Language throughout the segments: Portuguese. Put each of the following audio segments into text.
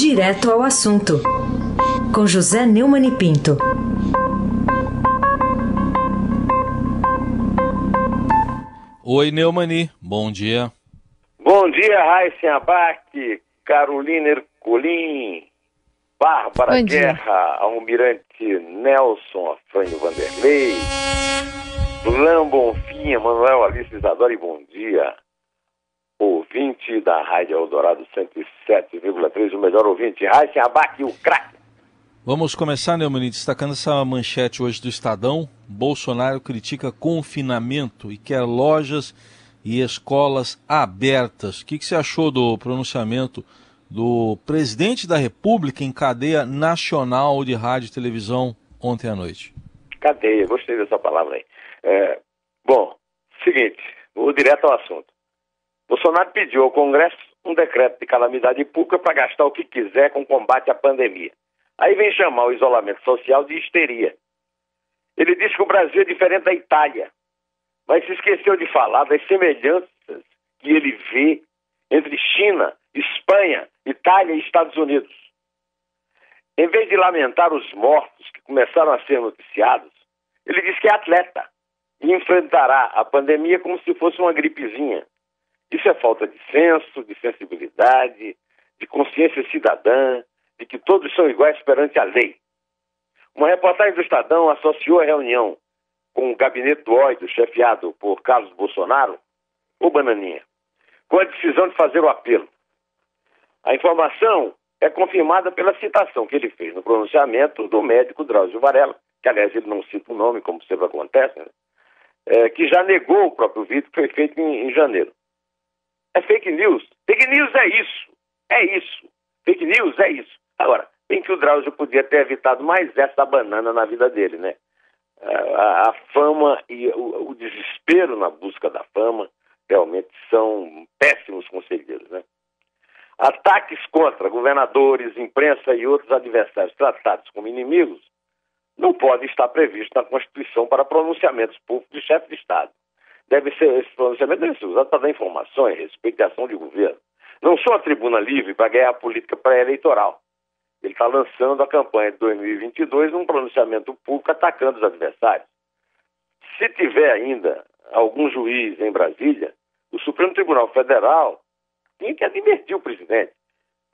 Direto ao assunto, com José Neumann e Pinto. Oi, Neumani, bom dia. Bom dia, Raíssen Abac, Carolina Ercolim, Bárbara Bom dia. Guerra, Almirante Nelson Afrânio Vanderlei, Lan Bonfim, Manuel Alice Isadora e bom dia. Ouvinte da Rádio Eldorado 107,3, o melhor ouvinte, Raíssen Abac, o craque. Vamos começar, Neumani, destacando essa manchete hoje do Estadão. Bolsonaro critica confinamento e quer lojas e escolas abertas. O que, que você achou do pronunciamento do presidente da República em cadeia nacional de rádio e televisão ontem à noite? Cadeia, gostei dessa palavra aí. É, bom, seguinte, vou direto ao assunto. Bolsonaro pediu ao Congresso um decreto de calamidade pública para gastar o que quiser com combate à pandemia. Aí vem chamar o isolamento social de histeria. Ele disse que o Brasil é diferente da Itália, mas se esqueceu de falar das semelhanças que ele vê entre China, Espanha, Itália e Estados Unidos. Em vez de lamentar os mortos que começaram a ser noticiados, ele diz que é atleta e enfrentará a pandemia como se fosse uma gripezinha. Isso é falta de senso, de sensibilidade, de consciência cidadã, de que todos são iguais perante a lei. Uma reportagem do Estadão associou a reunião com o gabinete do ódio, chefiado por Carlos Bolsonaro, o Bananinha, com a decisão de fazer o apelo. A informação é confirmada pela citação que ele fez no pronunciamento do médico Drauzio Varela, que aliás ele não cita o nome, como sempre acontece, né? é, que já negou o próprio vídeo que foi feito em, em janeiro. É fake news. Fake news é isso. É isso. Fake news é isso. Agora, bem que o Drauzio podia ter evitado mais essa banana na vida dele, né? A, a fama e o, o, desespero na busca da fama realmente são péssimos conselheiros, né? Ataques contra governadores, imprensa e outros adversários tratados como inimigos não podem estar previstos na Constituição para pronunciamentos públicos de chefe de Estado. Deve ser, esse pronunciamento deve ser usado para dar informações, respeito à ação de governo. Não sou a tribuna livre para ganhar a política pré-eleitoral. Ele está lançando a campanha de 2022 num pronunciamento público atacando os adversários. Se tiver ainda algum juiz em Brasília, o Supremo Tribunal Federal tinha que advertir o presidente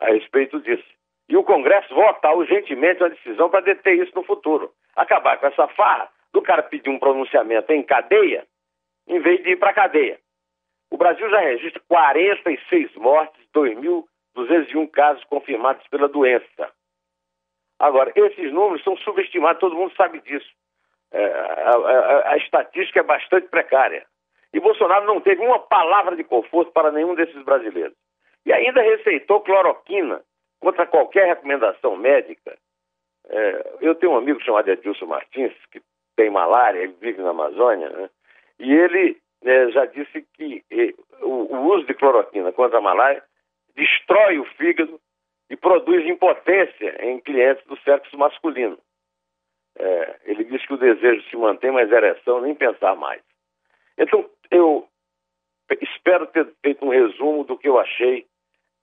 a respeito disso. E o Congresso votar urgentemente uma decisão para deter isso no futuro. Acabar com essa farra do cara pedir um pronunciamento em cadeia, em vez de ir para a cadeia. O Brasil já registra 46 mortes, 2.201 casos confirmados pela doença. Agora, esses números são subestimados, todo mundo sabe disso. É, a, a, a, estatística é bastante precária. E Bolsonaro não teve uma palavra de conforto para nenhum desses brasileiros. E ainda receitou cloroquina contra qualquer recomendação médica. É, eu tenho um amigo chamado Edilson Martins, que tem malária, ele vive na Amazônia, né? E ele é, já disse que o, o uso de cloroquina contra a malária destrói o fígado e produz impotência em clientes do sexo masculino. É, ele diz que o desejo se mantém, mas a ereção nem pensar mais. Então, eu espero ter feito um resumo do que eu achei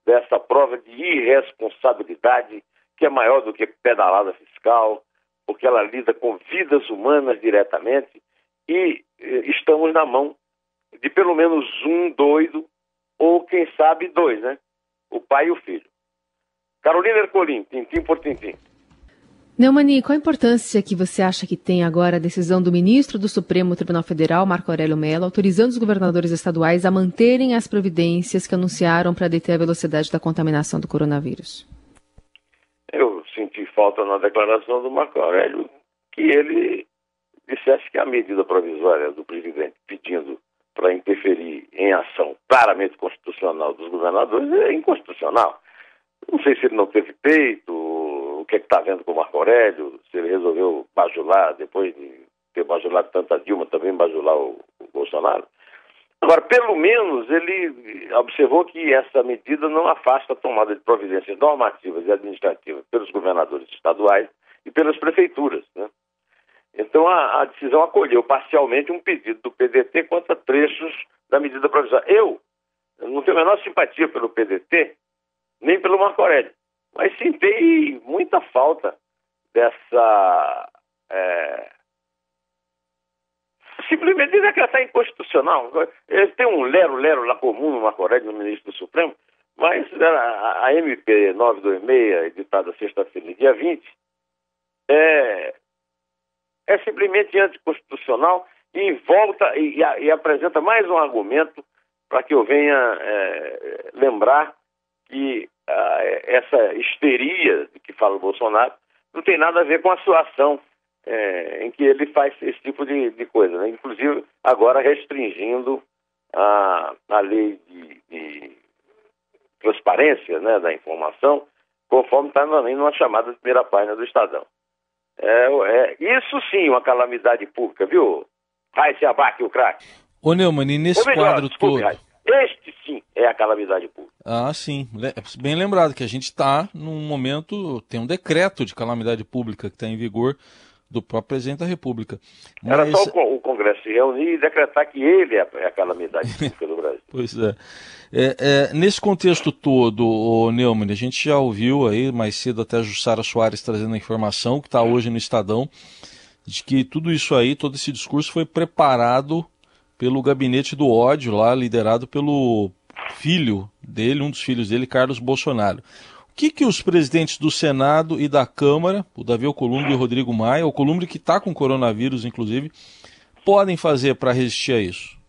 dessa prova de irresponsabilidade, que é maior do que pedalada fiscal, porque ela lida com vidas humanas diretamente e estamos na mão de pelo menos um doido, ou quem sabe dois, né? O pai e o filho. Carolina Ercolim, tintim por tintim. Neumani, qual a importância que você acha que tem agora a decisão do ministro do Supremo Tribunal Federal, Marco Aurélio Mello, autorizando os governadores estaduais a manterem as providências que anunciaram para deter a velocidade da contaminação do coronavírus? Eu senti falta na declaração do Marco Aurélio que ele dissesse que a medida provisória do presidente pedindo para interferir em ação claramente constitucional dos governadores é inconstitucional. Não sei se ele não teve peito, o que é está vendo com o Marco Aurélio, se ele resolveu bajular, depois de ter bajulado tanta Dilma, também bajular o, o Bolsonaro. Agora, pelo menos ele observou que essa medida não afasta a tomada de providências normativas e administrativas pelos governadores estaduais e pelas prefeituras. Né? Então, a, a, decisão acolheu parcialmente um pedido do PDT contra trechos da medida provisória. Eu não tenho a menor simpatia pelo PDT, nem pelo Marco Aurélio. mas senti muita falta dessa. É, simplesmente decretar inconstitucional. Eles têm um lero-lero lá comum no Marco Aurélio, no ministro do Supremo, mas a MP 926, editada sexta-feira, dia 20, é, é simplesmente anticonstitucional e volta e, e, e apresenta mais um argumento para que eu venha é, lembrar que a, essa histeria de que fala o Bolsonaro não tem nada a ver com a sua ação é, em que ele faz esse tipo de, de coisa, né? inclusive agora restringindo a, a lei de, de transparência né, da informação, conforme está numa chamada de primeira página do Estadão. É, é, isso sim uma calamidade pública, viu? Vai se abaque o craque. Ô Neumann, e nesse melhor, quadro desculpe, todo... Este sim é a calamidade pública. Ah, sim. Bem lembrado que a gente está num momento, tem um decreto de calamidade pública que está em vigor do próprio presidente da República. Mas... Era só o, Congresso se reunir e decretar que ele é a calamidade pública do Brasil. pois é. É, é. Nesse contexto todo, o Neumann, a gente já ouviu aí mais cedo até a Jussara Soares trazendo a informação que está hoje no Estadão, de que tudo isso aí, todo esse discurso foi preparado pelo gabinete do ódio lá, liderado pelo filho dele, um dos filhos dele, Carlos Bolsonaro. O que, que os presidentes do Senado e da Câmara, o Davi Alcolumbre e o Rodrigo Maia, o Alcolumbre que está com coronavírus, inclusive, podem fazer para resistir a isso?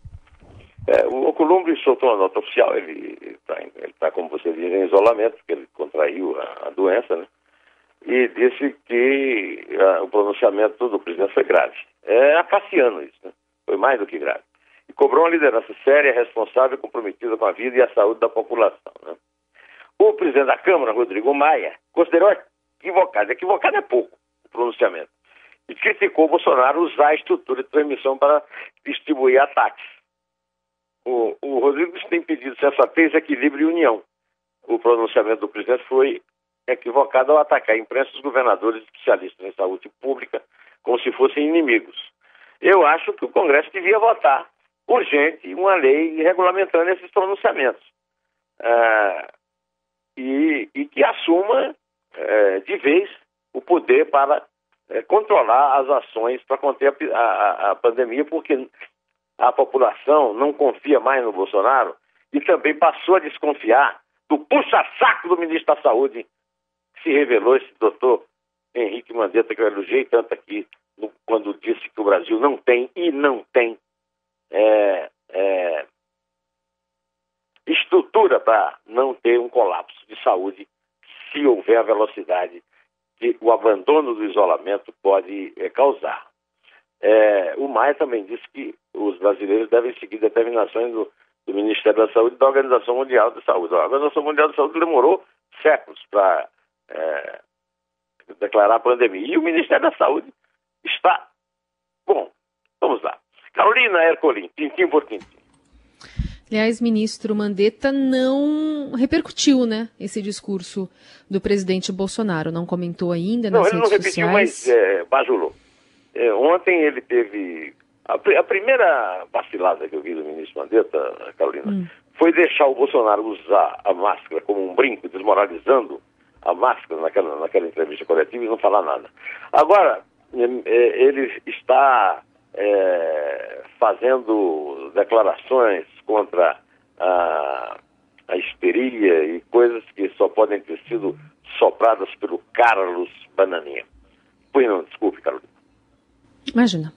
É, o Alcolumbre soltou uma nota oficial, ele está, tá, como você diz, em isolamento, porque ele contraiu a, a doença, né? E disse que a, o pronunciamento do presidente foi grave. É acaciano isso, né? Foi mais do que grave. E cobrou uma liderança séria, responsável comprometida com a vida e a saúde da população, né? O presidente da Câmara, Rodrigo Maia, considerou equivocado. Equivocado é pouco o pronunciamento. E criticou Bolsonaro usar a estrutura de transmissão para distribuir ataques. O, o Rodrigo tem pedido sensatez, equilíbrio e união. O pronunciamento do presidente foi equivocado ao atacar a imprensa os governadores especialistas em saúde pública como se fossem inimigos. Eu acho que o Congresso devia votar urgente uma lei regulamentando esses pronunciamentos. Ah, e, e que assuma é, de vez o poder para é, controlar as ações para conter a, a, a, pandemia, porque a população não confia mais no Bolsonaro e também passou a desconfiar do puxa-saco do ministro da Saúde, que se revelou esse doutor Henrique Mandetta, que eu elogiei tanto aqui, no, quando disse que o Brasil não tem e não tem é, é, estrutura para não ter um colapso de saúde se houver a velocidade que o abandono do isolamento pode é, causar. É, o Maia também disse que os brasileiros devem seguir determinações do, do, Ministério da Saúde e da Organização Mundial da Saúde. A Organização Mundial da Saúde demorou séculos para é, declarar a pandemia. E o Ministério da Saúde está. Bom, vamos lá. Carolina Ercolim, tintim por tintim. Aliás, ministro Mandetta não repercutiu, né, esse discurso do presidente Bolsonaro. Não comentou ainda nas não, redes sociais. Não, ele não repetiu, mas é, bajulou. É, ontem ele teve... A, a, primeira vacilada que eu vi do ministro Mandetta, Carolina, hum. foi deixar o Bolsonaro usar a máscara como um brinco, desmoralizando a máscara naquela, naquela entrevista coletiva e não falar nada. Agora, é, é ele está é, fazendo declarações contra a, a histeria e coisas que só podem ter sido sopradas pelo Carlos Bananinha. Pois não, desculpe, Carolina. Imagina.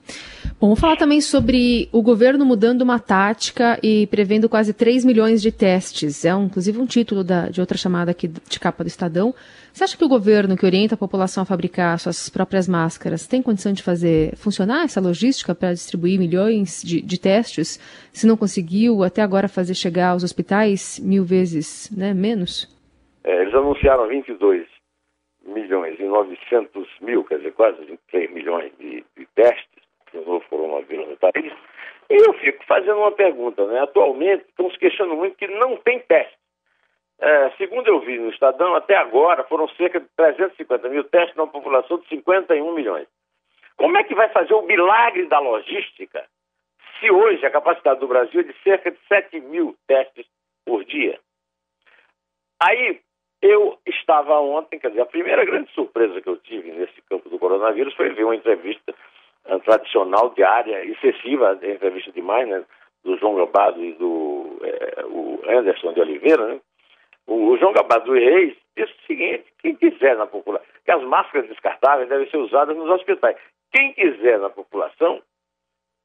Bom, vamos falar também sobre o governo mudando uma tática e prevendo quase 3 milhões de testes. É um, inclusive um título da, de outra chamada aqui de capa do Estadão. Você acha que o governo que orienta a população a fabricar suas próprias máscaras tem condição de fazer funcionar essa logística para distribuir milhões de, de, testes, se não conseguiu até agora fazer chegar aos hospitais mil vezes né, menos? É, eles anunciaram 22 milhões e 900 mil, quer dizer, quase 23 milhões de, de testes do novo coronavírus no país. E eu fico fazendo uma pergunta, né? Atualmente estão se queixando muito que não tem teste. É, segundo eu vi no Estadão, até agora foram cerca de 350 mil testes numa população de 51 milhões. Como é que vai fazer o milagre da logística se hoje a capacidade do Brasil é de cerca de 7 mil testes por dia? Aí Eu estava ontem, quer dizer, a primeira grande surpresa que eu tive nesse campo do coronavírus foi ver uma entrevista uh, tradicional, diária, excessiva, entrevista demais, né? Do João Gabado e do é, o Anderson de Oliveira, né? O, o João Gabado Reis disse o seguinte, quem quiser na população, que as máscaras descartáveis devem ser usadas nos hospitais. Quem quiser na população,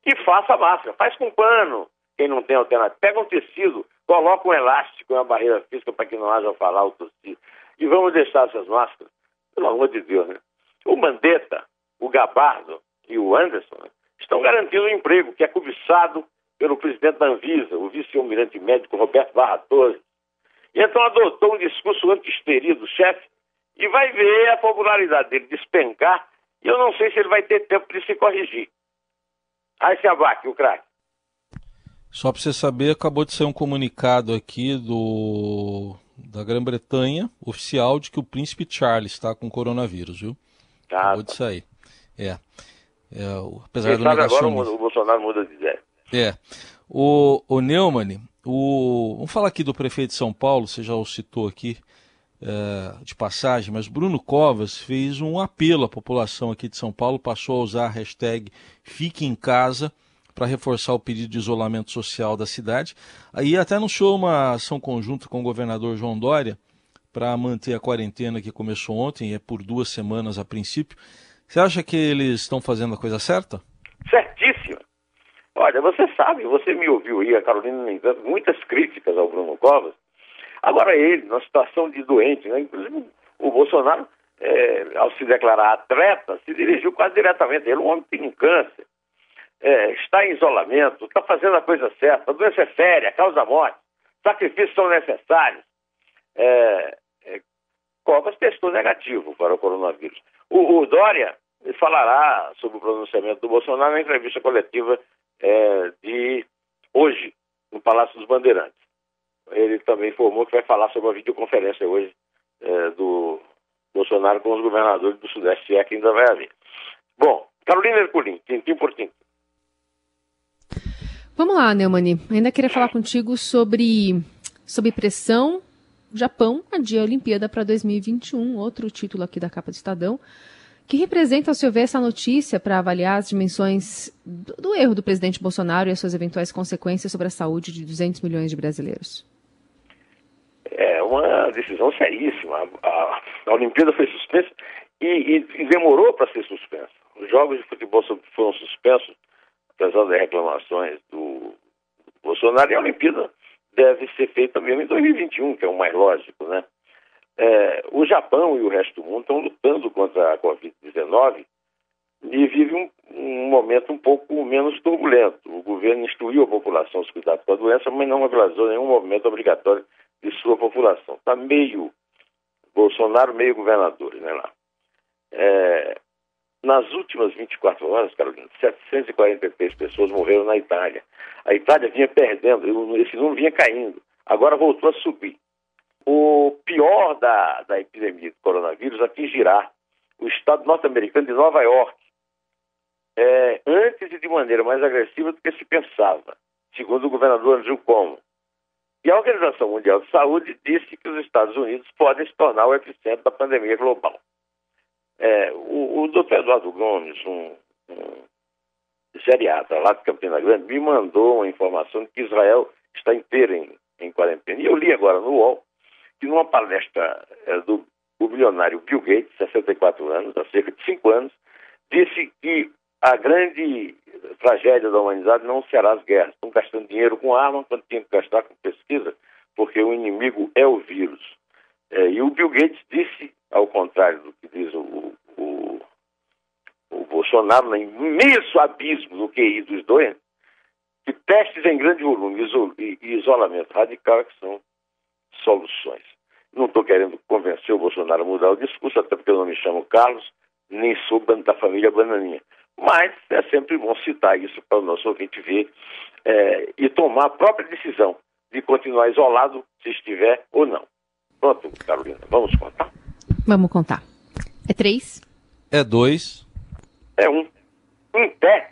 que faça máscara, faz com pano, quem não tem alternativa. Pega um tecido, coloca um elástico, uma barreira física para que não haja falar o tossir. E vamos deixar essas máscaras, pelo amor de Deus, né? O Mandetta, o Gabardo e o Anderson né, estão garantindo o um emprego, que é cobiçado pelo presidente da Anvisa, o vice-almirante médico Roberto Barra Torres. E então adotou um discurso anti-histeria do chefe e vai ver a popularidade dele despencar e eu não sei se ele vai ter tempo de se corrigir. Aí se abaque o craque. Só para você saber, acabou de ser um comunicado aqui do da Grã-Bretanha, oficial, de que o príncipe Charles está com coronavírus, viu? Tá. Acabou de sair. É. é apesar Quem do sabe agora o Bolsonaro muda de ideia. É. O, o Neumann, o, vamos falar aqui do prefeito de São Paulo, você já o citou aqui é, de passagem, mas Bruno Covas fez um apelo à população aqui de São Paulo, passou a usar a hashtag Fique em Casa para reforçar o pedido de isolamento social da cidade. Aí até anunciou uma ação conjunta com o governador João Dória para manter a quarentena que começou ontem, é por duas semanas a princípio. Você acha que eles estão fazendo a coisa certa? Certíssima. Olha, você sabe, você me ouviu aí, a Carolina, muitas críticas ao Bruno Covas. Agora ele, numa situação de doente, né? inclusive o Bolsonaro, é, ao se declarar atleta, se dirigiu quase diretamente. Ele, um homem que tem um câncer, é, está em isolamento, está fazendo a coisa certa, a doença é séria, causa morte, sacrifícios são necessários. É, é, Covas testou negativo para o coronavírus. O, o, Dória falará sobre o pronunciamento do Bolsonaro na entrevista coletiva é, de hoje, no Palácio dos Bandeirantes. Ele também informou que vai falar sobre a videoconferência hoje é, do Bolsonaro com os governadores do Sudeste, se é que ainda vai haver. Bom, Carolina Herculin, tintim por tintim. Vamos lá, Neumani. Ainda queria falar contigo sobre, sobre pressão. Japão adia a Olimpíada para 2021, outro título aqui da capa do Estadão, que representa, ao seu ver, essa notícia para avaliar as dimensões do, do, erro do presidente Bolsonaro e as suas eventuais consequências sobre a saúde de 200 milhões de brasileiros? É uma decisão seríssima. A, a, a Olimpíada foi suspensa e, e, e demorou para ser suspensa. Os jogos de futebol foram suspensos apesar das reclamações do Bolsonaro, e a Olimpíada deve ser feita mesmo em 2021, que é o mais lógico, né? É, o Japão e o resto do mundo estão lutando contra a Covid-19 e vive um, um, momento um pouco menos turbulento. O governo instruiu a população a se cuidar com a doença, mas não avisou nenhum movimento obrigatório de sua população. Está meio Bolsonaro, meio governador, né, lá. É, nas últimas 24 horas, Carolina, 743 pessoas morreram na Itália. A Itália vinha perdendo, esse número vinha caindo. Agora voltou a subir. O pior da, da epidemia do coronavírus atingirá o estado norte-americano de Nova York, é, antes e de maneira mais agressiva do que se pensava, segundo o governador Andrew Cuomo. E a Organização Mundial de Saúde disse que os Estados Unidos podem se tornar o epicentro da pandemia global. É, o, o doutor Eduardo Gomes, um, um geriatra lá de Campina Grande, me mandou uma informação de que Israel está inteira em, em quarentena. E eu li agora no UOL que numa palestra é, do o bilionário Bill Gates, 64 anos, há cerca de 5 anos, disse que a grande tragédia da humanidade não será as guerras. Estão gastando dinheiro com arma quando tinham que gastar com pesquisa, porque o inimigo é o vírus. É, e o Bill Gates disse, ao contrário do que diz o, o, o Bolsonaro, no imenso abismo do QI dos dois, que testes em grande volume e isolamento radical é que são soluções. Não estou querendo convencer o Bolsonaro a mudar o discurso, até porque eu não me chamo Carlos, nem sou da família Bananinha. Mas é sempre bom citar isso para o nosso ouvinte ver é, e tomar a própria decisão de continuar isolado, se estiver ou não. Pronto, Carolina, vamos contar? Vamos contar. É três? É dois. É um. Em pé,